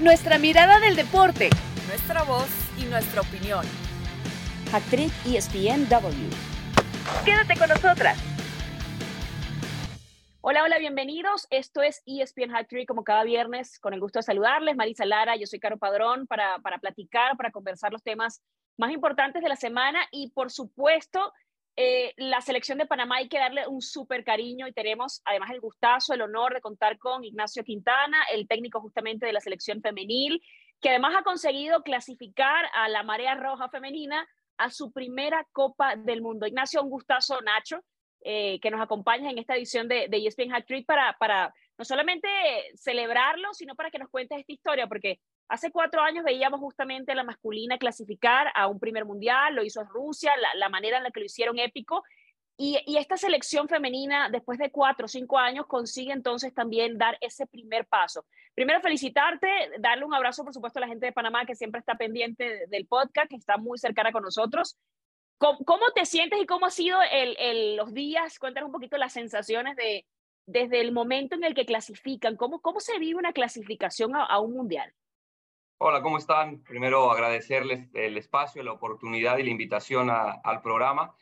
Nuestra mirada del deporte. Nuestra voz y nuestra opinión. Actriz ESPNW. Quédate con nosotras. Hola, hola, bienvenidos. Esto es ESPN Hat como cada viernes. Con el gusto de saludarles. Marisa Lara, yo soy Caro Padrón para, para platicar, para conversar los temas más importantes de la semana y, por supuesto, eh, la selección de Panamá hay que darle un súper cariño y tenemos además el gustazo, el honor de contar con Ignacio Quintana, el técnico justamente de la selección femenil, que además ha conseguido clasificar a la Marea Roja Femenina a su primera Copa del Mundo. Ignacio, un gustazo, Nacho, eh, que nos acompaña en esta edición de, de ESPN Hat Trick para, para no solamente celebrarlo, sino para que nos cuentes esta historia, porque Hace cuatro años veíamos justamente a la masculina clasificar a un primer mundial, lo hizo Rusia, la, manera en la que lo hicieron épico. Y, esta selección femenina, después de cuatro o cinco años, consigue entonces también dar ese primer paso. Primero, felicitarte, darle un abrazo, por supuesto, a la gente de Panamá que siempre está pendiente del podcast, que está muy cercana con nosotros. ¿Cómo, te sientes y cómo han sido los días? Cuéntanos un poquito las sensaciones de, desde el momento en el que clasifican. ¿Cómo, cómo se vive una clasificación a un mundial? Hola, ¿cómo están? Primero agradecerles el espacio, la oportunidad y la invitación al programa.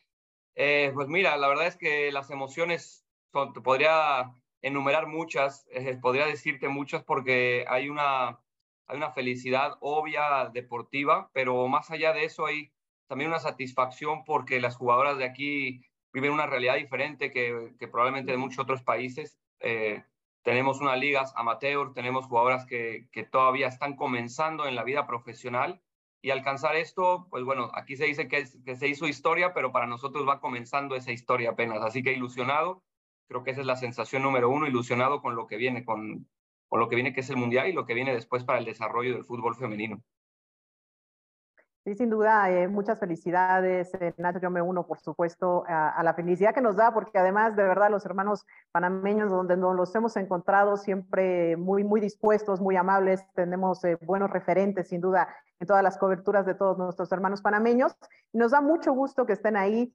Eh, pues mira, la verdad es que las emociones, son, podría enumerar muchas, eh, podría decirte muchas porque hay una, hay una felicidad obvia deportiva, pero más allá de eso hay también una satisfacción porque las jugadoras de aquí viven una realidad diferente que, que probablemente de muchos otros países. Eh, tenemos unas ligas amateur, tenemos jugadoras que, que todavía están comenzando en la vida profesional y alcanzar esto, pues bueno, aquí se dice que, que, se hizo historia, pero para nosotros va comenzando esa historia apenas. Así que ilusionado, creo que esa es la sensación número uno, ilusionado con lo que viene, con, con lo que viene que es el Mundial y lo que viene después para el desarrollo del fútbol femenino. Sí, sin duda, eh, muchas felicidades, eh, Nacho. Yo me uno, por supuesto, a, la felicidad que nos da, porque además, de verdad, los hermanos panameños, donde nos los hemos encontrado siempre muy, muy dispuestos, muy amables, tenemos eh, buenos referentes, sin duda, en todas las coberturas de todos nuestros hermanos panameños. Nos da mucho gusto que estén ahí.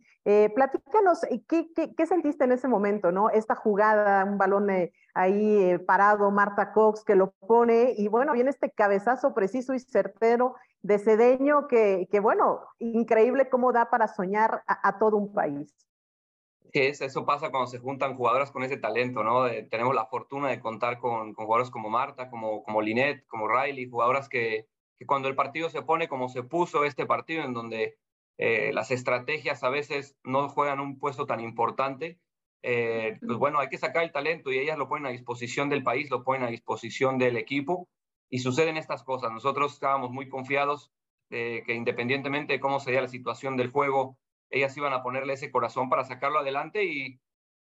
platícanos, ¿qué, ¿qué, qué, sentiste en ese momento, no? Esta jugada, un balón ahí parado, Marta Cox que lo pone, y bueno, viene este cabezazo preciso y certero de Cedeño que, que, bueno, increíble cómo da para soñar a, todo un país. Es, eso pasa cuando se juntan jugadoras con ese talento, ¿no? tenemos la fortuna de contar con, con, jugadoras como Marta, como, como Linet, como Riley, jugadoras que, que, cuando el partido se pone como se puso este partido, en donde eh, las estrategias a veces no juegan un puesto tan importante, eh, pues bueno, hay que sacar el talento y ellas lo ponen a disposición del país, lo ponen a disposición del equipo y suceden estas cosas. Nosotros estábamos muy confiados de que independientemente de cómo sería la situación del juego, ellas iban a ponerle ese corazón para sacarlo adelante y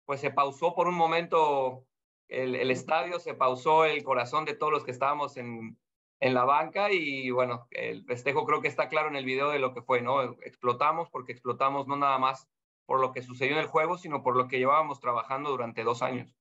pues se pausó por un momento el, estadio, se pausó el corazón de todos los que estábamos en, en la banca y bueno, el festejo creo que está claro en el video de lo que fue, ¿no? Explotamos porque explotamos no nada más por lo que sucedió en el juego, sino por lo que llevábamos trabajando durante dos años.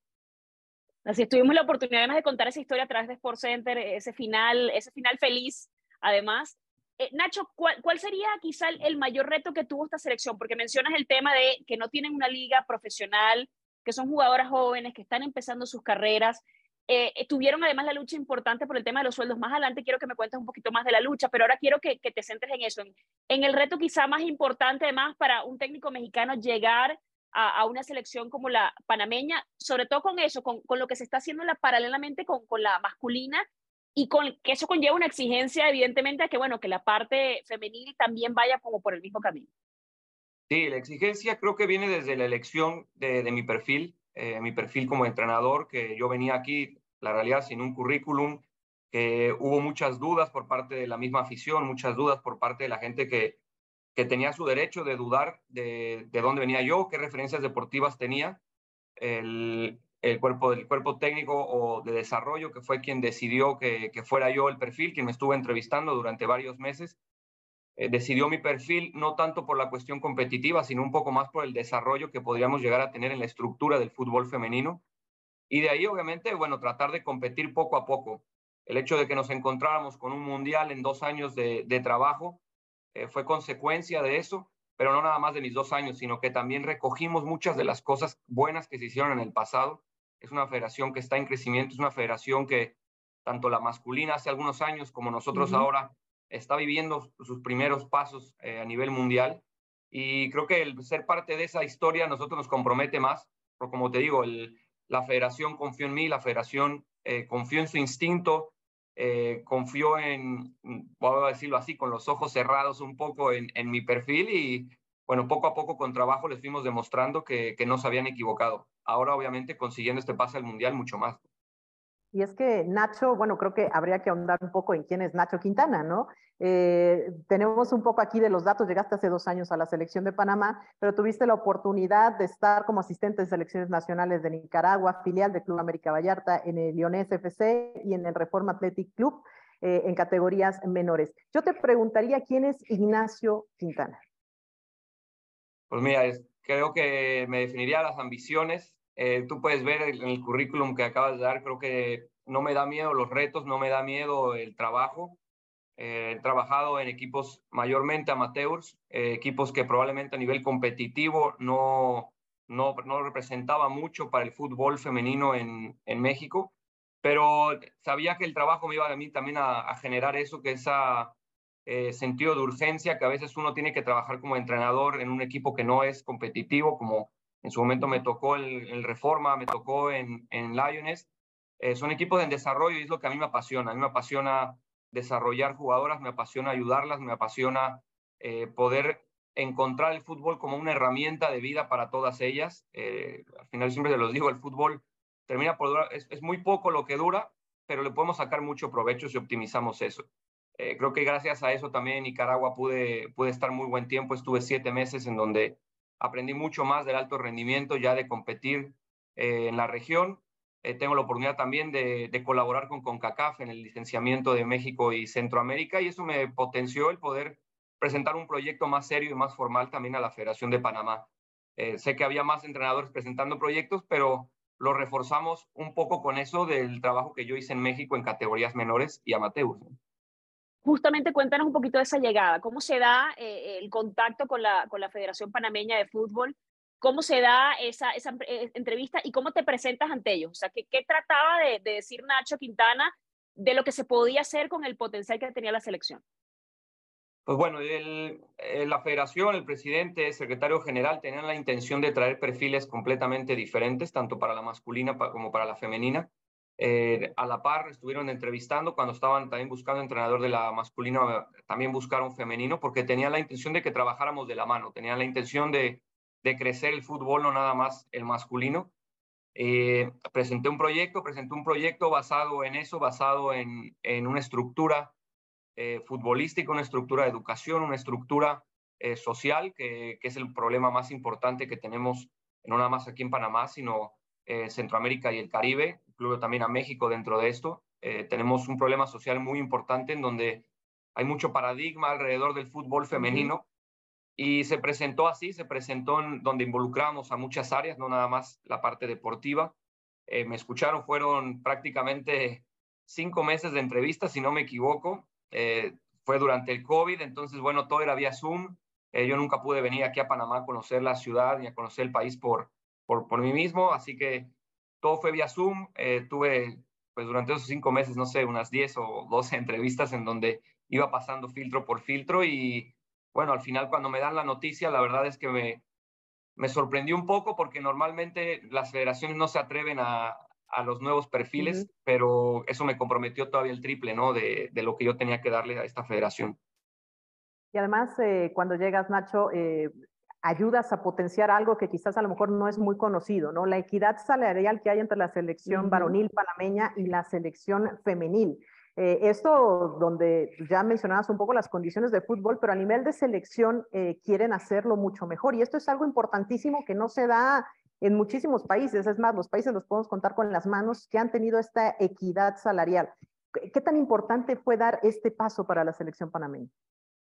Así tuvimos la oportunidad además de contar esa historia a través de Sports Center, ese final, ese final feliz, además. Eh, Nacho, ¿cuál, ¿cuál, sería quizá el, mayor reto que tuvo esta selección? Porque mencionas el tema de que no tienen una liga profesional, que son jugadoras jóvenes, que están empezando sus carreras. Eh, eh, tuvieron además la lucha importante por el tema de los sueldos. Más adelante quiero que me cuentes un poquito más de la lucha, pero ahora quiero que, te centres en eso, en, en, el reto quizá más importante además para un técnico mexicano llegar a, una selección como la panameña, sobre todo con eso, con, con lo que se está haciendo la, paralelamente con, con, la masculina y con que eso conlleva una exigencia, evidentemente, a que, bueno, que la parte femenil también vaya como por el mismo camino. Sí, la exigencia creo que viene desde la elección de, de mi perfil, eh, mi perfil como entrenador, que yo venía aquí, la realidad, sin un currículum, que hubo muchas dudas por parte de la misma afición, muchas dudas por parte de la gente que, que tenía su derecho de dudar de, de dónde venía yo, qué referencias deportivas tenía, el, el, cuerpo, del cuerpo técnico o de desarrollo, que fue quien decidió que, que fuera yo el perfil, quien me estuvo entrevistando durante varios meses, eh, decidió mi perfil no tanto por la cuestión competitiva, sino un poco más por el desarrollo que podríamos llegar a tener en la estructura del fútbol femenino. Y de ahí, obviamente, bueno, tratar de competir poco a poco. El hecho de que nos encontráramos con un mundial en dos años de trabajo, eh, fue consecuencia de eso, pero no nada más de mis dos años, sino que también recogimos muchas de las cosas buenas que se hicieron en el pasado. Es una federación que está en crecimiento, es una federación que tanto la masculina hace algunos años como nosotros ahora, está viviendo sus primeros pasos a nivel mundial. Y creo que el ser parte de esa historia a nosotros nos compromete más, porque como te digo, el, la federación confió en mí, la federación eh, confió en su instinto, eh, confió en, voy a decirlo así, con los ojos cerrados un poco en, en, mi perfil y bueno, poco a poco con trabajo les fuimos demostrando que, que no se habían equivocado. Ahora obviamente consiguiendo este pase al Mundial mucho más. Y es que Nacho, bueno, creo que habría que ahondar un poco en quién es Nacho Quintana, ¿no? Eh, tenemos un poco aquí de los datos, llegaste hace dos años a la selección de Panamá, pero tuviste la oportunidad de estar como asistente de selecciones nacionales de Nicaragua, filial del Club América Vallarta, en el Leonés FC y en el Reforma Athletic Club eh, en categorías menores. Yo te preguntaría quién es Ignacio Quintana. Pues mira, creo que me definiría las ambiciones, eh, tú puedes ver en el currículum que acabas de dar, creo que no me da miedo los retos, no me da miedo el trabajo. Eh, he trabajado en equipos mayormente amateurs, eh, equipos que probablemente a nivel competitivo no, no, no representaba mucho para el fútbol femenino en, en México, pero sabía que el trabajo me iba a mí también a, a generar eso, que esa sentido de urgencia que a veces uno tiene que trabajar como entrenador en un equipo que no es competitivo, como en su momento me tocó el, Reforma, me tocó en, en Lions. Eh, son equipos en desarrollo y es lo que a mí me apasiona. A mí me apasiona desarrollar jugadoras, me apasiona ayudarlas, me apasiona eh, poder encontrar el fútbol como una herramienta de vida para todas ellas. Eh, al final siempre se los digo, el fútbol termina por durar, es, muy poco lo que dura, pero le podemos sacar mucho provecho si optimizamos eso. creo que gracias a eso también en Nicaragua pude, pude estar muy buen tiempo, estuve siete meses en donde aprendí mucho más del alto rendimiento ya de competir eh, en la región. Eh, tengo la oportunidad también de, colaborar con CONCACAF en el licenciamiento de México y Centroamérica y eso me potenció el poder presentar un proyecto más serio y más formal también a la Federación de Panamá. Eh, sé que había más entrenadores presentando proyectos, pero lo reforzamos un poco con eso del trabajo que yo hice en México en categorías menores y amateurs justamente cuéntanos un poquito de esa llegada, cómo se da eh, el contacto con la, con la Federación Panameña de Fútbol, cómo se da esa, esa eh, entrevista y cómo te presentas ante ellos. O sea, ¿qué, qué trataba de, de, decir Nacho Quintana de lo que se podía hacer con el potencial que tenía la selección? Pues bueno, el, eh, la federación, el presidente, el secretario general tenían la intención de traer perfiles completamente diferentes, tanto para la masculina como para la femenina. Eh, a la par estuvieron entrevistando cuando estaban también buscando entrenador de la masculina, también buscaron femenino, porque tenían la intención de que trabajáramos de la mano, tenían la intención de, de crecer el fútbol, no nada más el masculino. Eh, presenté un proyecto, presenté un proyecto basado en eso, basado en, en una estructura eh, futbolística, una estructura de educación, una estructura social, que, que, es el problema más importante que tenemos, no nada más aquí en Panamá, sino Centroamérica y el Caribe, incluyo también a México dentro de esto. Eh, tenemos un problema social muy importante en donde hay mucho paradigma alrededor del fútbol femenino y se presentó así, se presentó en donde involucramos a muchas áreas, no nada más la parte deportiva. Eh, me escucharon, fueron prácticamente cinco meses de entrevistas, si no me equivoco. Eh, fue durante el COVID, entonces, bueno, todo era vía Zoom. Eh, yo nunca pude venir aquí a Panamá a conocer la ciudad ni a conocer el país por, por, por mí mismo, así que todo fue vía Zoom. Eh, tuve, pues durante esos cinco meses, no sé, unas 10 o 12 entrevistas en donde iba pasando filtro por filtro y bueno, al final cuando me dan la noticia, la verdad es que me, me sorprendió un poco porque normalmente las federaciones no se atreven a, a los nuevos perfiles, uh -huh. pero eso me comprometió todavía el triple, ¿no? De, de, lo que yo tenía que darle a esta federación. Y además, eh, cuando llegas, Nacho, eh, ayudas a potenciar algo que quizás a lo mejor no es muy conocido, ¿no? La equidad salarial que hay entre la selección varonil panameña y la selección femenil. Eh, esto donde ya mencionabas un poco las condiciones de fútbol, pero a nivel de selección eh, quieren hacerlo mucho mejor. Y esto es algo importantísimo que no se da en muchísimos países. Es más, los países los podemos contar con las manos que han tenido esta equidad salarial. ¿Qué, qué tan importante fue dar este paso para la selección panameña?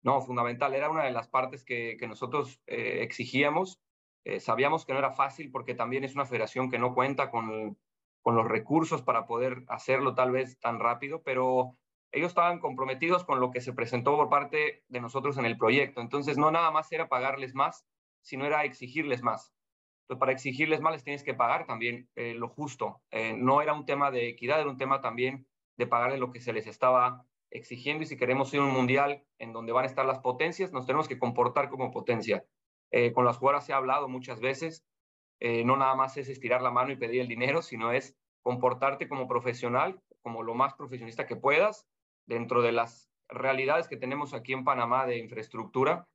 No, fundamental. Era una de las partes que, nosotros eh, exigíamos. Eh, sabíamos que no era fácil porque también es una federación que no cuenta con, con los recursos para poder hacerlo tal vez tan rápido, pero ellos estaban comprometidos con lo que se presentó por parte de nosotros en el proyecto. Entonces, no nada más era pagarles más, sino era exigirles más. Entonces, para exigirles más les tienes que pagar también eh, lo justo. No era un tema de equidad, era un tema también de pagarles lo que se les estaba exigiendo y si queremos ir a un mundial en donde van a estar las potencias, nos tenemos que comportar como potencia. Eh, con las jugadoras se ha hablado muchas veces, eh, no nada más es estirar la mano y pedir el dinero, sino es comportarte como profesional, como lo más profesionista que puedas, dentro de las realidades que tenemos aquí en Panamá de infraestructura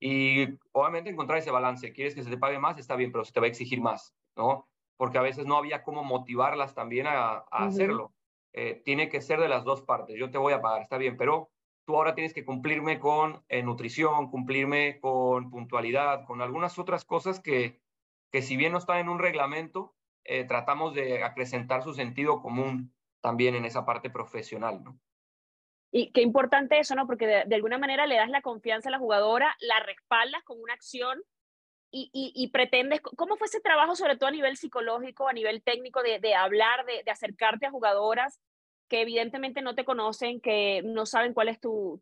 y obviamente encontrar ese balance. Quieres que se te pague más, está bien, pero se te va a exigir más, ¿no? Porque a veces no había cómo motivarlas también a, hacerlo. Eh, tiene que ser de las dos partes. Yo te voy a pagar, está bien, pero tú ahora tienes que cumplirme con eh, nutrición, cumplirme con puntualidad, con algunas otras cosas que, que si bien no están en un reglamento, eh, tratamos de acrecentar su sentido común también en esa parte profesional, ¿no? Y qué importante eso, ¿no? Porque de, alguna manera le das la confianza a la jugadora, la respaldas con una acción y, y, pretendes, ¿cómo fue ese trabajo, sobre todo a nivel psicológico, a nivel técnico, de, hablar, de, acercarte a jugadoras que evidentemente no te conocen, que no saben cuál es tu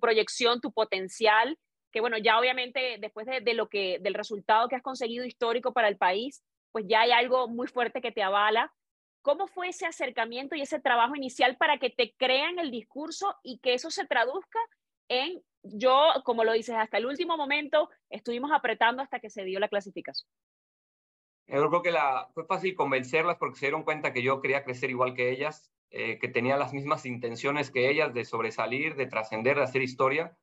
proyección, tu potencial, que bueno, ya obviamente después de, de, lo que, del resultado que has conseguido histórico para el país, pues ya hay algo muy fuerte que te avala, ¿Cómo fue ese acercamiento y ese trabajo inicial para que te crean el discurso y que eso se traduzca en, yo, como lo dices, hasta el último momento estuvimos apretando hasta que se dio la clasificación? Yo creo que la, fue fácil convencerlas porque se dieron cuenta que yo quería crecer igual que ellas, eh, que tenía las mismas intenciones que ellas de sobresalir, de trascender, de hacer historia,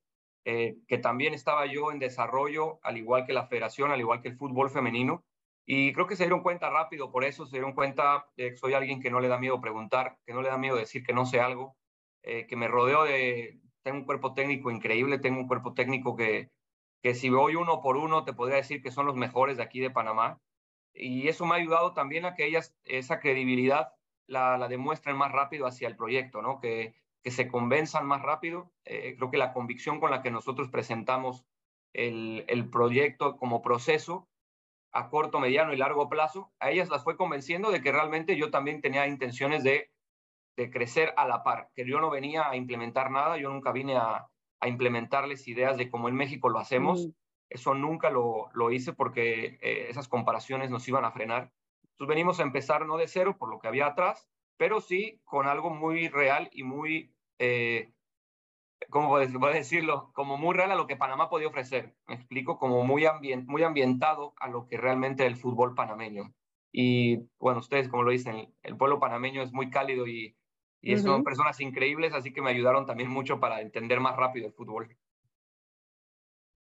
eh, que también estaba yo en desarrollo, al igual que la federación, al igual que el fútbol femenino, y creo que se dieron cuenta rápido, por eso se dieron cuenta que soy alguien que no le da miedo preguntar, que no le da miedo decir que no sé algo, eh, que me rodeo de, tengo un cuerpo técnico increíble, tengo un cuerpo técnico que, que si voy uno por uno te podría decir que son los mejores de aquí de Panamá. Y eso me ha ayudado también a que ellas esa credibilidad la, la demuestren más rápido hacia el proyecto, ¿no? Que, que se convenzan más rápido. Eh, creo que la convicción con la que nosotros presentamos el, el proyecto como proceso a corto, mediano y largo plazo, a ellas las fue convenciendo de que realmente yo también tenía intenciones de, de crecer a la par, que yo no venía a implementar nada, yo nunca vine a, a implementarles ideas de cómo en México lo hacemos, eso nunca lo, lo hice porque eh, esas comparaciones nos iban a frenar. Entonces venimos a empezar no de cero por lo que había atrás, pero sí con algo muy real y muy eh, ¿cómo puedo decirlo? Como muy real a lo que Panamá podía ofrecer. Me explico, como muy, muy ambientado a lo que realmente el fútbol panameño. Y bueno, ustedes, como lo dicen, el, pueblo panameño es muy cálido y, y son personas increíbles, así que me ayudaron también mucho para entender más rápido el fútbol.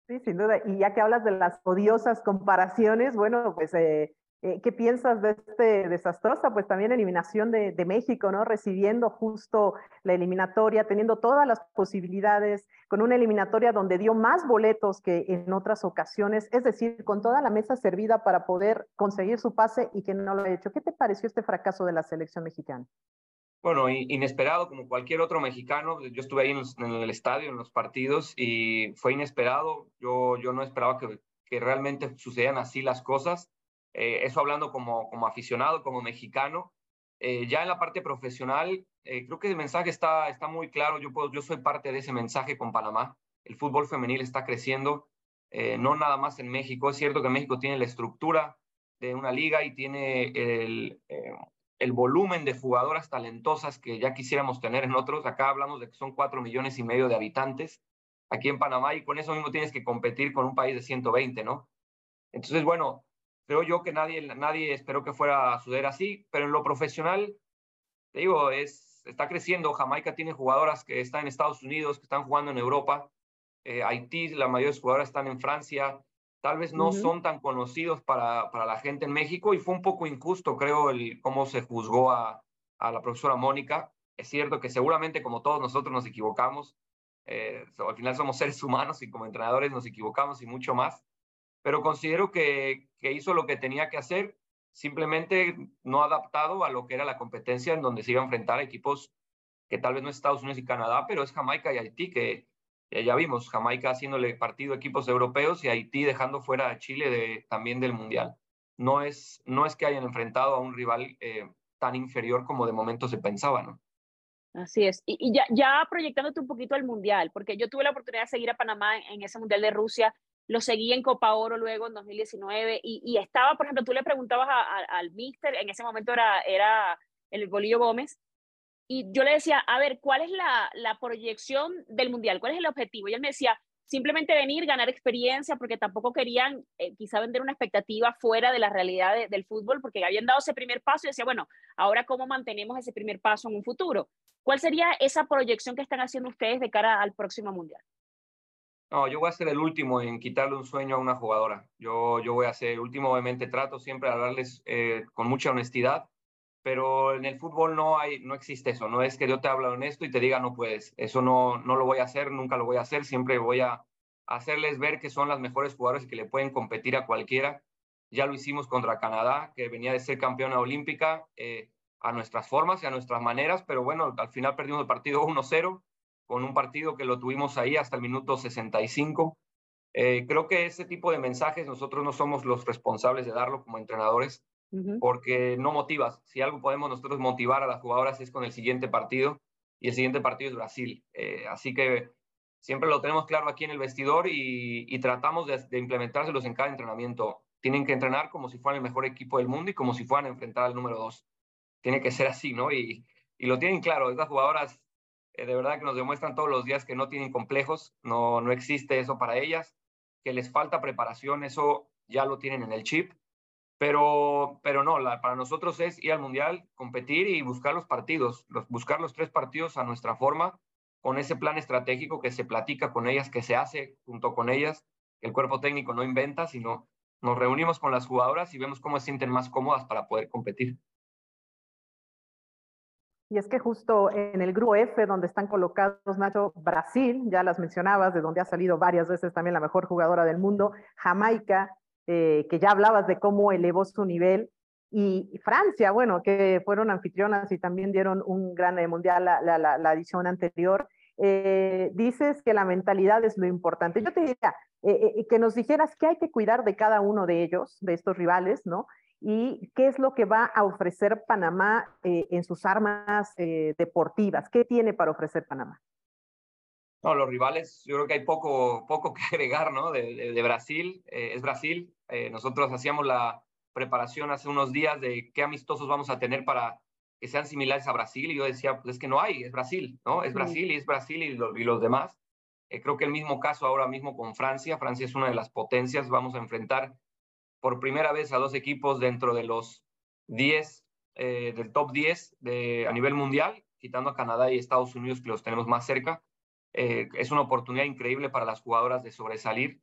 Sí, sin duda. Y ya que hablas de las odiosas comparaciones, bueno, pues eh, eh, ¿Qué piensas de este desastrosa, pues también eliminación de, de, México, ¿no? Recibiendo justo la eliminatoria, teniendo todas las posibilidades, con una eliminatoria donde dio más boletos que en otras ocasiones, es decir, con toda la mesa servida para poder conseguir su pase y que no lo ha hecho. ¿Qué te pareció este fracaso de la selección mexicana? Bueno, inesperado como cualquier otro mexicano. Yo estuve ahí en, el estadio, en los partidos, y fue inesperado. Yo, yo no esperaba que, que realmente sucedieran así las cosas eh, eso hablando como, como aficionado, como mexicano. Eh, ya en la parte profesional, eh, creo que el mensaje está, está muy claro. Yo, puedo, yo soy parte de ese mensaje con Panamá. El fútbol femenil está creciendo, no nada más en México. Es cierto que México tiene la estructura de una liga y tiene el, el volumen de jugadoras talentosas que ya quisiéramos tener en otros. Acá hablamos de que son cuatro millones y medio de habitantes aquí en Panamá y con eso mismo tienes que competir con un país de 120, ¿no? Entonces, bueno, Creo yo que nadie, nadie esperó que fuera a suceder así, pero en lo profesional, te digo, es, está creciendo. Jamaica tiene jugadoras que están en Estados Unidos, que están jugando en Europa. Eh, Haití, la mayoría de jugadoras están en Francia. Tal vez no son tan conocidos para, para la gente en México y fue un poco injusto, creo, el cómo se juzgó a, a la profesora Mónica. Es cierto que seguramente, como todos nosotros, nos equivocamos. Eh, al final somos seres humanos y como entrenadores nos equivocamos y mucho más pero considero que, que hizo lo que tenía que hacer, simplemente no adaptado a lo que era la competencia en donde se iba a enfrentar a equipos que tal vez no es Estados Unidos y Canadá, pero es Jamaica y Haití, que ya vimos, Jamaica haciéndole partido a equipos europeos y Haití dejando fuera a Chile de, también del Mundial. No es, no es que hayan enfrentado a un rival eh, tan inferior como de momento se pensaba, ¿no? Así es. Y, ya, ya proyectándote un poquito al Mundial, porque yo tuve la oportunidad de seguir a Panamá en, en ese Mundial de Rusia lo seguí en Copa Oro luego en 2019 y, y estaba, por ejemplo, tú le preguntabas al mister, en ese momento era, era el Bolillo Gómez, y yo le decía, a ver, ¿cuál es la, la proyección del Mundial? ¿Cuál es el objetivo? Y él me decía, simplemente venir, ganar experiencia, porque tampoco querían eh, quizá vender una expectativa fuera de la realidad del fútbol, porque habían dado ese primer paso y decía, bueno, ahora cómo mantenemos ese primer paso en un futuro. ¿Cuál sería esa proyección que están haciendo ustedes de cara al próximo Mundial? No, yo voy a ser el último en quitarle un sueño a una jugadora. Yo, yo voy a ser el último, obviamente trato siempre de hablarles eh, con mucha honestidad, pero en el fútbol no, hay, no existe eso, no es que yo te hable honesto y te diga no puedes, eso no, no lo voy a hacer, nunca lo voy a hacer, siempre voy a hacerles ver que son las mejores jugadoras y que le pueden competir a cualquiera. Ya lo hicimos contra Canadá, que venía de ser campeona olímpica, eh, a nuestras formas y a nuestras maneras, pero bueno, al final perdimos el partido 1-0, con un partido que lo tuvimos ahí hasta el minuto 65. Eh, creo que ese tipo de mensajes nosotros no somos los responsables de darlo como entrenadores, porque no motivas. Si algo podemos nosotros motivar a las jugadoras es con el siguiente partido y el siguiente partido es Brasil. Eh, así que siempre lo tenemos claro aquí en el vestidor y, tratamos de, de, implementárselos en cada entrenamiento. Tienen que entrenar como si fueran el mejor equipo del mundo y como si fueran a enfrentar al número dos. Tiene que ser así, ¿no? Y, lo tienen claro. Estas jugadoras eh, de verdad que nos demuestran todos los días que no tienen complejos, no, no existe eso para ellas, que les falta preparación, eso ya lo tienen en el chip pero, pero no, para nosotros es ir al Mundial, competir y buscar los partidos, buscar los tres partidos a nuestra forma, con ese plan estratégico que se platica con ellas, que se hace junto con ellas, el cuerpo técnico no inventa, sino nos reunimos con las jugadoras y vemos cómo se sienten más cómodas para poder competir. Y es que justo en el grupo F, donde están colocados, Nacho, Brasil, ya las mencionabas, de donde ha salido varias veces también la mejor jugadora del mundo, Jamaica, eh, que ya hablabas de cómo elevó su nivel, y Francia, bueno, que fueron anfitrionas y también dieron un gran eh, mundial la, la, la, edición anterior. Eh, dices que la mentalidad es lo importante. Yo te diría que nos dijeras qué hay que cuidar de cada uno de ellos, de estos rivales, ¿no? Y qué es lo que va a ofrecer Panamá en sus armas deportivas. ¿Qué tiene para ofrecer Panamá? No, los rivales, yo creo que hay poco, poco que agregar, ¿no? De, de, Brasil, es Brasil, eh, nosotros hacíamos la preparación hace unos días de qué amistosos vamos a tener para que sean similares a Brasil y yo decía, pues es que no hay, es Brasil, ¿no? Es Brasil y es Brasil y, y los demás. Eh, creo que el mismo caso ahora mismo con Francia. Francia es una de las potencias. Vamos a enfrentar por primera vez a dos equipos dentro de los 10, eh, del top 10 de, a nivel mundial, quitando a Canadá y Estados Unidos que los tenemos más cerca. Es una oportunidad increíble para las jugadoras de sobresalir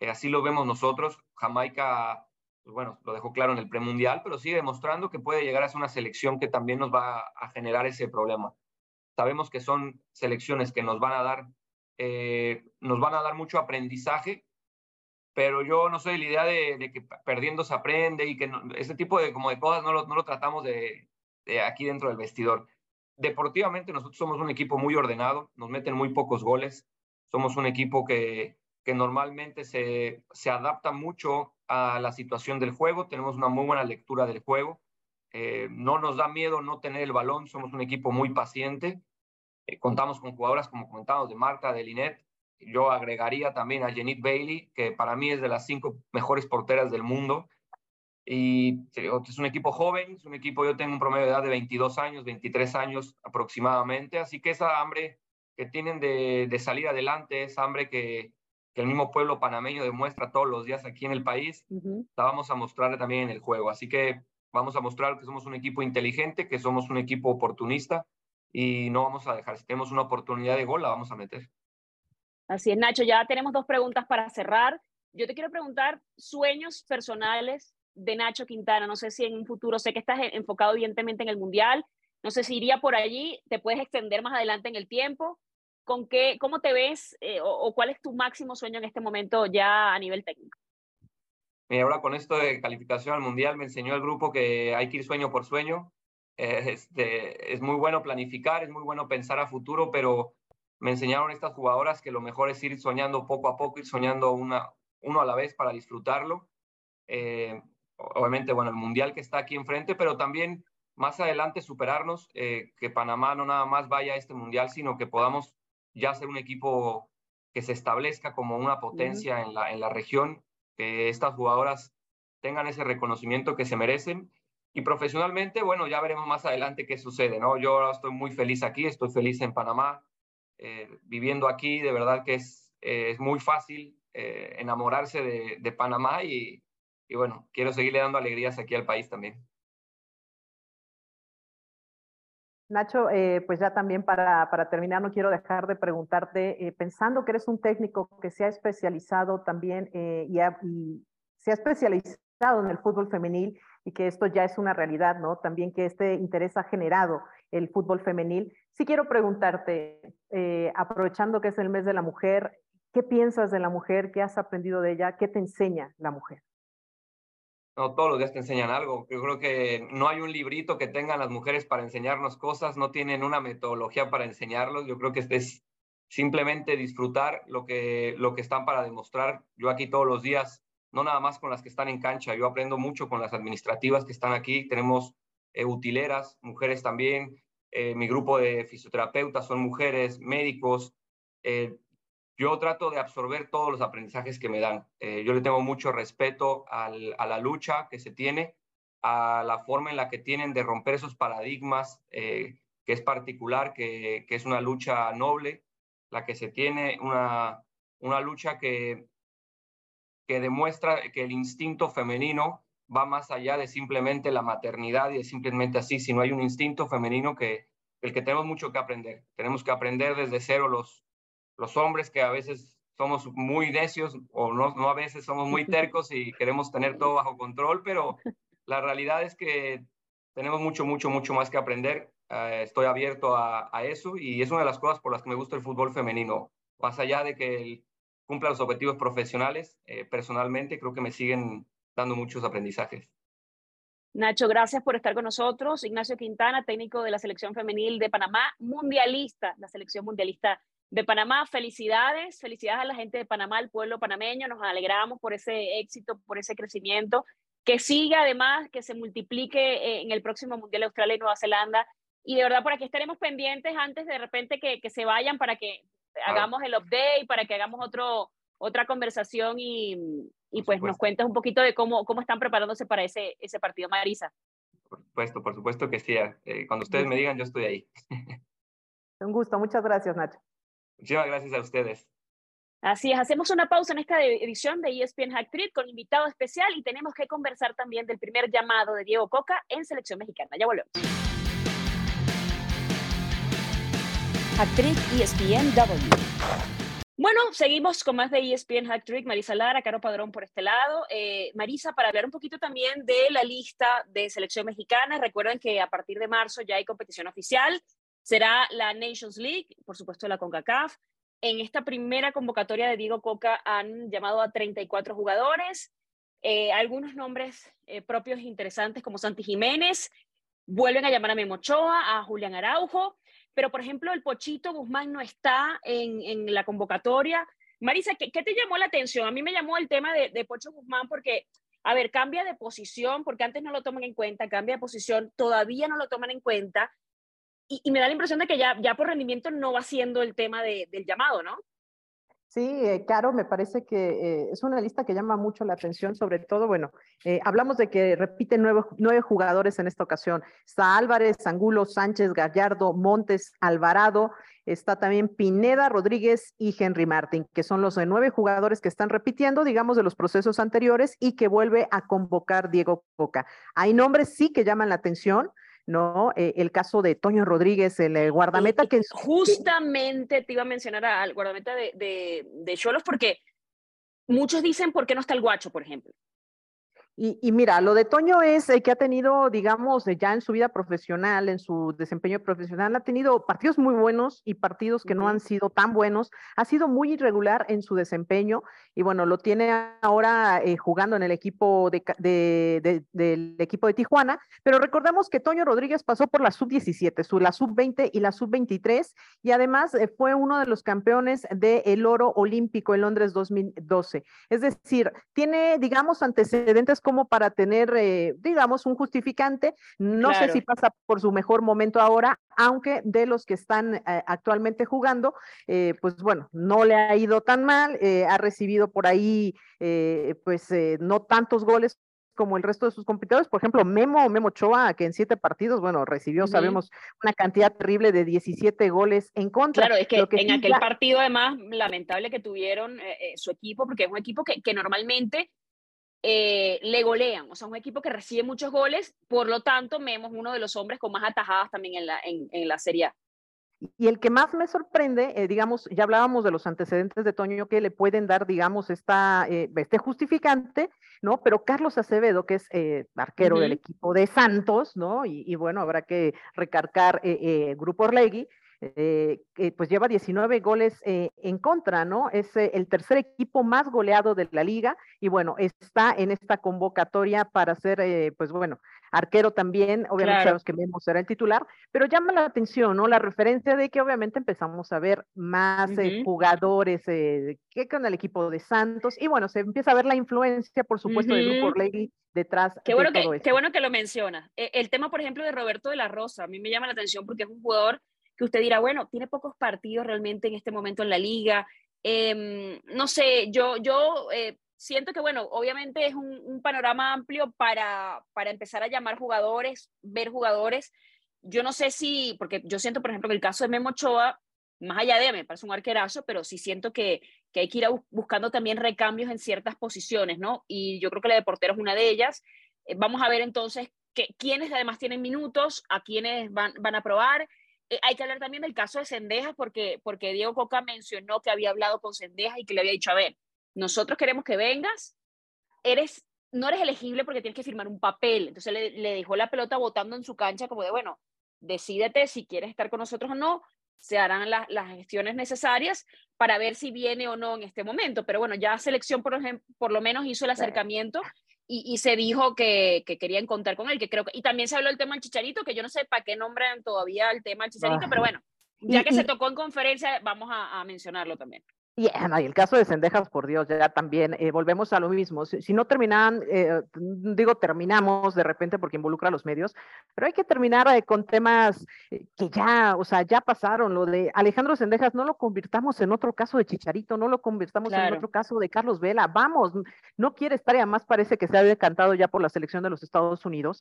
eh, así lo vemos nosotros. Jamaica, pues bueno, lo dejó claro en el premundial, pero sigue demostrando que puede llegar a ser una selección que también nos va a generar ese problema. Sabemos que son selecciones que nos van a dar, eh, nos van a dar mucho aprendizaje, pero yo no soy de la idea de, que perdiendo se aprende y que ese tipo de, como de cosas no lo, no lo tratamos de aquí dentro del vestidor. Deportivamente nosotros somos un equipo muy ordenado, nos meten muy pocos goles, somos un equipo que, que normalmente se, se adapta mucho a la situación del juego, tenemos una muy buena lectura del juego, eh, no nos da miedo no tener el balón, somos un equipo muy paciente, eh, contamos con jugadoras como comentamos de Marta, de Linet, yo agregaría también a Jenit Bailey, que para mí es de las cinco mejores porteras del mundo, y es un equipo joven, es un equipo, yo tengo un promedio de edad de 22 años, 23 años aproximadamente, así que esa hambre que tienen de, de salir adelante, esa hambre que, que el mismo pueblo panameño demuestra todos los días aquí en el país, la vamos a mostrar también en el juego. Así que vamos a mostrar que somos un equipo inteligente, que somos un equipo oportunista y no vamos a dejar, si tenemos una oportunidad de gol, la vamos a meter. Así es, Nacho, ya tenemos dos preguntas para cerrar. Yo te quiero preguntar sueños personales de Nacho Quintana. No sé si en un futuro, sé que estás enfocado evidentemente en el Mundial, no sé si iría por allí, te puedes extender más adelante en el tiempo, ¿Con qué, ¿Cómo te ves eh, o, cuál es tu máximo sueño en este momento ya a nivel técnico? Mira, ahora con esto de calificación al Mundial me enseñó el grupo que hay que ir sueño por sueño. Eh, este, es muy bueno planificar, es muy bueno pensar a futuro, pero me enseñaron estas jugadoras que lo mejor es ir soñando poco a poco, ir soñando una, uno a la vez para disfrutarlo. Eh, obviamente, bueno, el Mundial que está aquí enfrente, pero también más adelante superarnos, que Panamá no nada más vaya a este Mundial, sino que podamos ya ser un equipo que se establezca como una potencia en, la, en la región, que estas jugadoras tengan ese reconocimiento que se merecen y profesionalmente, bueno, ya veremos más adelante qué sucede, ¿no? Yo ahora estoy muy feliz aquí, estoy feliz en Panamá, eh, viviendo aquí, de verdad que es, es muy fácil eh, enamorarse de, de Panamá y, y, bueno, quiero seguirle dando alegrías aquí al país también. Nacho, eh, pues ya también para, terminar, no quiero dejar de preguntarte, pensando que eres un técnico que se ha especializado también y, ha, y se ha especializado en el fútbol femenil, y que esto ya es una realidad, ¿no? También que este interés ha generado el fútbol femenil. Sí quiero preguntarte, eh, aprovechando que es el mes de la mujer, ¿qué piensas de la mujer? ¿Qué has aprendido de ella? ¿Qué te enseña la mujer? No, todos los días te enseñan algo. Yo creo que no hay un librito que tengan las mujeres para enseñarnos cosas, no tienen una metodología para enseñarlos. Yo creo que este es simplemente disfrutar lo que, lo que están para demostrar. Yo aquí todos los días no nada más con las que están en cancha, yo aprendo mucho con las administrativas que están aquí, tenemos eh, utileras, mujeres también, eh, mi grupo de fisioterapeutas son mujeres, médicos, eh, yo trato de absorber todos los aprendizajes que me dan. yo le tengo mucho respeto a la lucha que se tiene, a la forma en la que tienen de romper esos paradigmas, que es particular, que, que, es una lucha noble, la que se tiene, una, una lucha que que demuestra que el instinto femenino va más allá de simplemente la maternidad y de simplemente así, sino hay un instinto femenino que el que tenemos mucho que aprender. Tenemos que aprender desde cero los, los hombres que a veces somos muy necios o no, a veces somos muy tercos y queremos tener todo bajo control, pero la realidad es que tenemos mucho, mucho, mucho más que aprender. Eh, estoy abierto a, eso y es una de las cosas por las que me gusta el fútbol femenino. Más allá de que cumpla los objetivos profesionales, eh, personalmente creo que me siguen dando muchos aprendizajes. Nacho, gracias por estar con nosotros. Ignacio Quintana, técnico de la selección femenil de Panamá, mundialista, la selección mundialista de Panamá. Felicidades, felicidades a la gente de Panamá, al pueblo panameño. Nos alegramos por ese éxito, por ese crecimiento. Que siga además, que se multiplique eh, en el próximo Mundial de Australia y Nueva Zelanda. Y de verdad, por aquí estaremos pendientes antes de repente que, que se vayan para que hagamos el update, para que hagamos otro, otra conversación y, y pues nos cuentes un poquito de cómo, cómo están preparándose para ese, ese partido, Marisa. Por supuesto, por supuesto que sí. Eh, cuando ustedes me digan, yo estoy ahí. Un gusto, muchas gracias, Nacho. Muchísimas gracias a ustedes. Así es, hacemos una pausa en esta edición de ESPN Hack Trip con invitado especial y tenemos que conversar también del primer llamado de Diego Coca en selección mexicana. Ya volvemos. Hacktrick ESPNW. Bueno, seguimos con más de ESPN Hacktrick. Marisa Lara, Caro Padrón por este lado. Eh, Marisa, para hablar un poquito también de la lista de selección mexicana. Recuerden que a partir de marzo ya hay competición oficial. Será la Nations League, por supuesto la CONCACAF. En esta primera convocatoria de Diego Coca han llamado a 34 jugadores. Eh, algunos nombres eh, propios interesantes como Santi Jiménez. Vuelven a llamar a Memochoa, a Julián Araujo pero por ejemplo el Pochito Guzmán no está en, la convocatoria. Marisa, ¿qué, ¿qué, te llamó la atención? A mí me llamó el tema de, de Pocho Guzmán porque, a ver, cambia de posición, porque antes no lo toman en cuenta, cambia de posición, todavía no lo toman en cuenta, y, me da la impresión de que ya, ya por rendimiento no va siendo el tema de, del llamado, ¿no? Sí, eh, Caro, me parece que eh, es una lista que llama mucho la atención, sobre todo, bueno, eh, hablamos de que repiten nueve, nueve, jugadores en esta ocasión. Está Álvarez, Angulo, Sánchez, Gallardo, Montes, Alvarado, está también Pineda, Rodríguez y Henry Martín, que son los nueve jugadores que están repitiendo, digamos, de los procesos anteriores y que vuelve a convocar Diego Coca. Hay nombres sí que llaman la atención. ¿No? Eh, el caso de Toño Rodríguez, el eh, guardameta que... Justamente te iba a mencionar al guardameta de Cholos de, porque muchos dicen por qué no está el guacho, por ejemplo. Y, mira, lo de Toño es eh, que ha tenido, digamos, eh, ya en su vida profesional, en su desempeño profesional, ha tenido partidos muy buenos y partidos que no han sido tan buenos. Ha sido muy irregular en su desempeño y bueno, lo tiene ahora eh, jugando en el equipo de, del equipo de Tijuana. Pero recordemos que Toño Rodríguez pasó por la sub-17, la sub-20 y la sub-23 y además fue uno de los campeones del oro olímpico en Londres 2012. Es decir, tiene, digamos, antecedentes como para tener, eh, digamos, un justificante. No sé si pasa por su mejor momento ahora, aunque de los que están eh, actualmente jugando, eh, pues bueno, no le ha ido tan mal, ha recibido por ahí, pues no tantos goles como el resto de sus competidores. Por ejemplo, Memo, Memo Choa, que en siete partidos, bueno, recibió, sabemos, una cantidad terrible de 17 goles en contra. Claro, es que, en aquel partido, además, lamentable que tuvieron eh, eh, su equipo, porque es un equipo que, que normalmente eh, le golean, o sea, un equipo que recibe muchos goles, por lo tanto, Memo es uno de los hombres con más atajadas también en la, en, en la Serie A. Y el que más me sorprende, eh, digamos, ya hablábamos de los antecedentes de Toño que le pueden dar, digamos, esta, eh, este justificante, ¿no? Pero Carlos Acevedo, que es eh, arquero del equipo de Santos, ¿no? Y, bueno, habrá que recargar Grupo Orlegui, eh, pues lleva 19 goles eh, en contra, ¿no? Es eh, el tercer equipo más goleado de la liga y bueno, está en esta convocatoria para ser, pues bueno, arquero también, obviamente sabemos que Memo será el titular, pero llama la atención, ¿no? La referencia de que obviamente empezamos a ver más jugadores que con el equipo de Santos y bueno, se empieza a ver la influencia, por supuesto, del grupo Orlegui detrás qué bueno de todo que, Qué bueno que lo menciona. E, el tema, por ejemplo, de Roberto de la Rosa, a mí me llama la atención porque es un jugador que usted dirá, bueno, tiene pocos partidos realmente en este momento en la liga. Em, no sé, yo, yo eh, siento que, bueno, obviamente es un, panorama amplio para, para empezar a llamar jugadores, ver jugadores. Yo no sé si, porque yo siento, por ejemplo, que el caso de Memo Ochoa, más allá de, me parece un arquerazo, pero sí siento que, que hay que ir buscando también recambios en ciertas posiciones, ¿no? Y yo creo que la de portero es una de ellas. Eh, vamos a ver entonces que, quiénes además tienen minutos, a quiénes van, van a probar hay que hablar también del caso de Sendejas, porque, porque Diego Coca mencionó que había hablado con Sendejas y que le había dicho, a ver, nosotros queremos que vengas, eres, no eres elegible porque tienes que firmar un papel. Entonces le, le dejó la pelota botando en su cancha como de, bueno, decídete si quieres estar con nosotros o no, se harán las gestiones necesarias para ver si viene o no en este momento. Pero bueno, ya selección, por, ejemplo, por lo menos hizo el acercamiento y, se dijo que, que, querían contar con él, que creo que, y también se habló del tema del Chicharito, que yo no sé para qué nombran todavía el tema del Chicharito, pero bueno, ya que se tocó en conferencia, vamos a mencionarlo también. Y, el caso de Cendejas, por Dios, ya también eh, volvemos a lo mismo. Si, no terminan, eh, digo terminamos de repente porque involucra a los medios, pero hay que terminar eh, con temas que ya, o sea, ya pasaron. Lo de Alejandro Cendejas, no lo convirtamos en otro caso de Chicharito, no lo convirtamos en otro caso de Carlos Vela. Vamos, no quiere estar y además parece que se ha decantado ya por la selección de los Estados Unidos.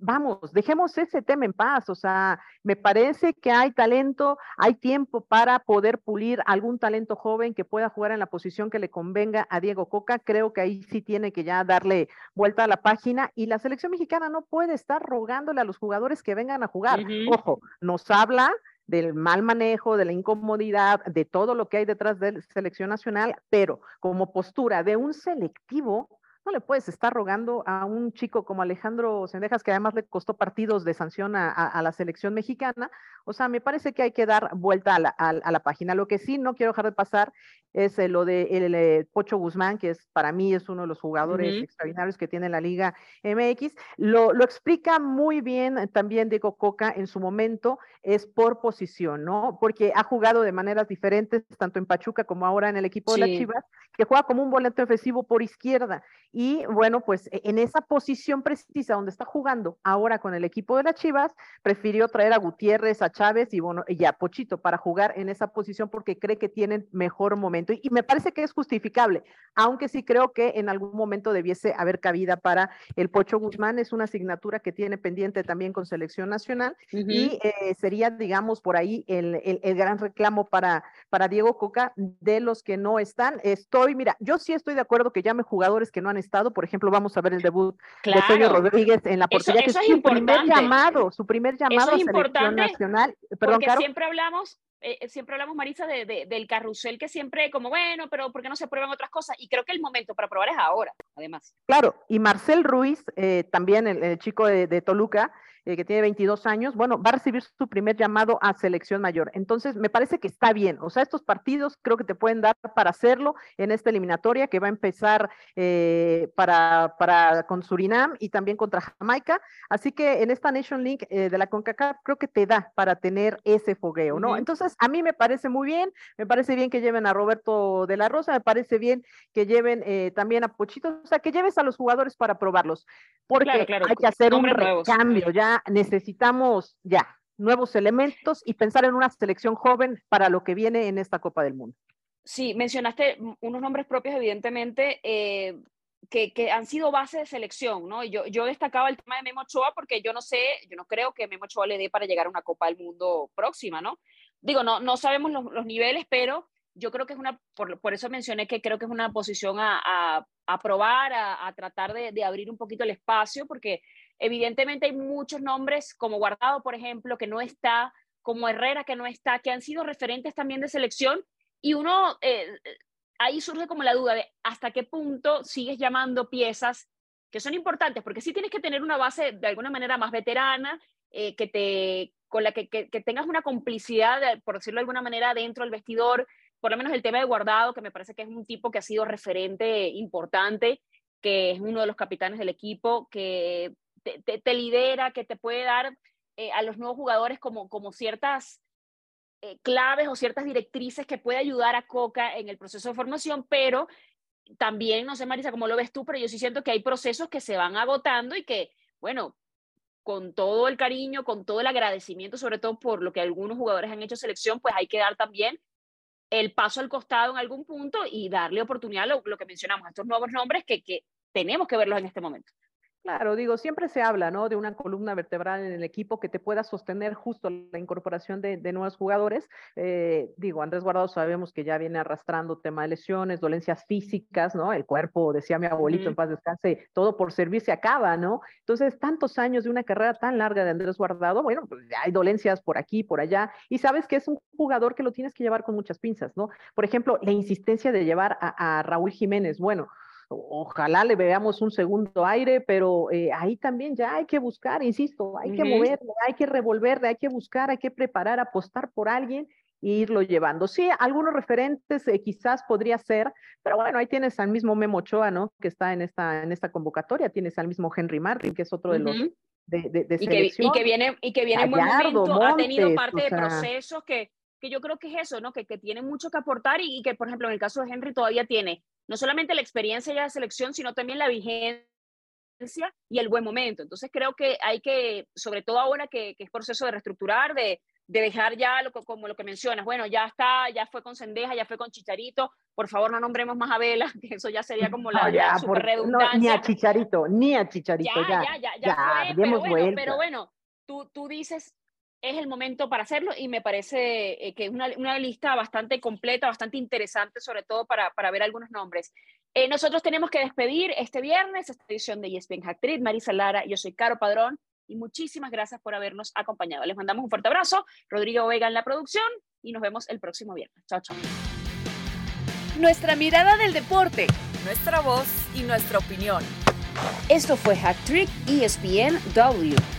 vamos, dejemos ese tema en paz. O sea, me parece que hay talento, hay tiempo para poder pulir algún talento joven que pueda jugar en la posición que le convenga a Diego Coca, creo que ahí sí tiene que ya darle vuelta a la página y la selección mexicana no puede estar rogándole a los jugadores que vengan a jugar. Ojo, nos habla del mal manejo, de la incomodidad, de todo lo que hay detrás de la selección nacional, pero como postura de un selectivo, no le puedes estar rogando a un chico como Alejandro Sendejas, que además le costó partidos de sanción a, la selección mexicana. O sea, me parece que hay que dar vuelta a la, a la página. Lo que sí no quiero dejar de pasar es eh, lo de el, eh, Pocho Guzmán, que es para mí es uno de los jugadores extraordinarios que tiene la Liga MX. Lo, lo, explica muy bien también Diego Coca en su momento, es por posición, ¿no? Porque ha jugado de maneras diferentes, tanto en Pachuca como ahora en el equipo de la Chivas, que juega como un volante ofensivo por izquierda. Y bueno, pues e, en esa posición precisa donde está jugando ahora con el equipo de las Chivas, prefirió traer a Gutiérrez, a Chávez y bueno, y a Pochito para jugar en esa posición porque cree que tienen mejor momento y me parece que es justificable, aunque sí creo que en algún momento debiese haber cabida para el Pocho Guzmán. Es una asignatura que tiene pendiente también con selección nacional y eh, sería, digamos, por ahí el, el, gran reclamo para, para Diego Coca de los que no están. Estoy, mira, yo sí estoy de acuerdo que llame jugadores que no han estado. Por ejemplo, vamos a ver el debut de Toño Rodríguez en la portería, que es, su primer llamado, su primer llamado a selección nacional. Perdón, porque siempre hablamos eh, eh, siempre hablamos, Marisa, de, del carrusel que siempre como, bueno, pero ¿por qué no se prueban otras cosas? Y creo que el momento para probar es ahora, además. Claro, y Marcel Ruiz, eh, también el, chico de, Toluca, que tiene 22 años, bueno, va a recibir su primer llamado a selección mayor. Entonces, me parece que está bien. O sea, estos partidos creo que te pueden dar para hacerlo en esta eliminatoria que va a empezar para, para, con Surinam y también contra Jamaica. Así que en esta Nation League de la CONCACAF creo que te da para tener ese fogueo, ¿no? Entonces, a mí me parece muy bien, me parece bien que lleven a Roberto de la Rosa, me parece bien que lleven eh, también a Pochito, o sea, que lleves a los jugadores para probarlos, porque hay que hacer un recambio, ya necesitamos ya nuevos elementos y pensar en una selección joven para lo que viene en esta Copa del Mundo. Sí, mencionaste unos nombres propios, evidentemente. Eh, que, que, han sido base de selección, ¿no? Yo, yo destacaba el tema de Memo Ochoa porque yo no sé, yo no creo que Memo Ochoa le dé para llegar a una Copa del Mundo próxima, ¿no? Digo, no, no sabemos los, los niveles, pero yo creo que es una, por, por, eso mencioné que creo que es una posición a, a, a probar, a, a tratar de, de, abrir un poquito el espacio, porque evidentemente hay muchos nombres, como Guardado, por ejemplo, que no está, como Herrera, que no está, que han sido referentes también de selección, y uno, eh, ahí surge como la duda de hasta qué punto sigues llamando piezas que son importantes, porque sí tienes que tener una base de alguna manera más veterana, eh, que te, con la que, que, que tengas una complicidad, por decirlo de alguna manera, dentro del vestidor, por lo menos el tema de Guardado, que me parece que es un tipo que ha sido referente importante, que es uno de los capitanes del equipo, que te, lidera, que te puede dar eh, a los nuevos jugadores como, como ciertas eh, claves o ciertas directrices que puede ayudar a Coca en el proceso de formación, pero también, no sé, Marisa, cómo lo ves tú, pero yo sí siento que hay procesos que se van agotando y que, bueno, con todo el cariño, con todo el agradecimiento, sobre todo por lo que algunos jugadores han hecho selección, pues hay que dar también el paso al costado en algún punto y darle oportunidad lo, lo que mencionamos, a estos nuevos nombres que, que tenemos que verlos en este momento. Claro, digo, siempre se habla, ¿no? De una columna vertebral en el equipo que te pueda sostener justo la incorporación de, de nuevos jugadores. Eh, digo, Andrés Guardado sabemos que ya viene arrastrando tema de lesiones, dolencias físicas, ¿no? El cuerpo, decía mi abuelito, en paz descanse, todo por servir se acaba, ¿no? Entonces, tantos años de una carrera tan larga de Andrés Guardado, bueno, pues hay dolencias por aquí, por allá, y sabes que es un jugador que lo tienes que llevar con muchas pinzas, ¿no? Por ejemplo, la insistencia de llevar a, a Raúl Jiménez, bueno, ojalá le veamos un segundo aire, pero eh, ahí también ya hay que buscar, insisto, hay uh -huh. que moverle, hay que revolverle, hay que buscar, hay que preparar, apostar por alguien e irlo llevando. Sí, algunos referentes eh, quizás podría ser, pero bueno, ahí tienes al mismo Memo Ochoa, ¿no? Que está en esta, en esta convocatoria, tienes al mismo Henry Martin, que es otro de uh -huh. los de, de, de y, que, y, que, viene y que viene en buen momento, Montes, ha tenido parte de sea... procesos que, que yo creo que es eso, ¿no? Que, que tiene mucho que aportar y, y, que, por ejemplo, en el caso de Henry todavía tiene no solamente la experiencia de selección, sino también la vigencia y el buen momento. Entonces creo que hay que, sobre todo ahora que, que es proceso de reestructurar, de, de dejar ya lo, como lo que mencionas, bueno, ya está, ya fue con Sendeja, ya fue con Chicharito, por favor no nombremos más a Vela, que eso ya sería como la, no, ya, la super redundancia. No, ni a Chicharito, ni a Chicharito, ya. Ya, ya, ya, ya, ya fue, pero, bueno, pero bueno, tú, tú dices, es el momento para hacerlo y me parece eh, que es una, una, lista bastante completa, bastante interesante, sobre todo para, para ver algunos nombres. Eh, nosotros tenemos que despedir este viernes esta edición de ESPN Actriz, Marisa Lara, yo soy Caro Padrón y muchísimas gracias por habernos acompañado. Les mandamos un fuerte abrazo, Rodrigo Vega en la producción y nos vemos el próximo viernes. Chao, chao. Nuestra mirada del deporte, nuestra voz y nuestra opinión. Esto fue Hack Trick ESPN W.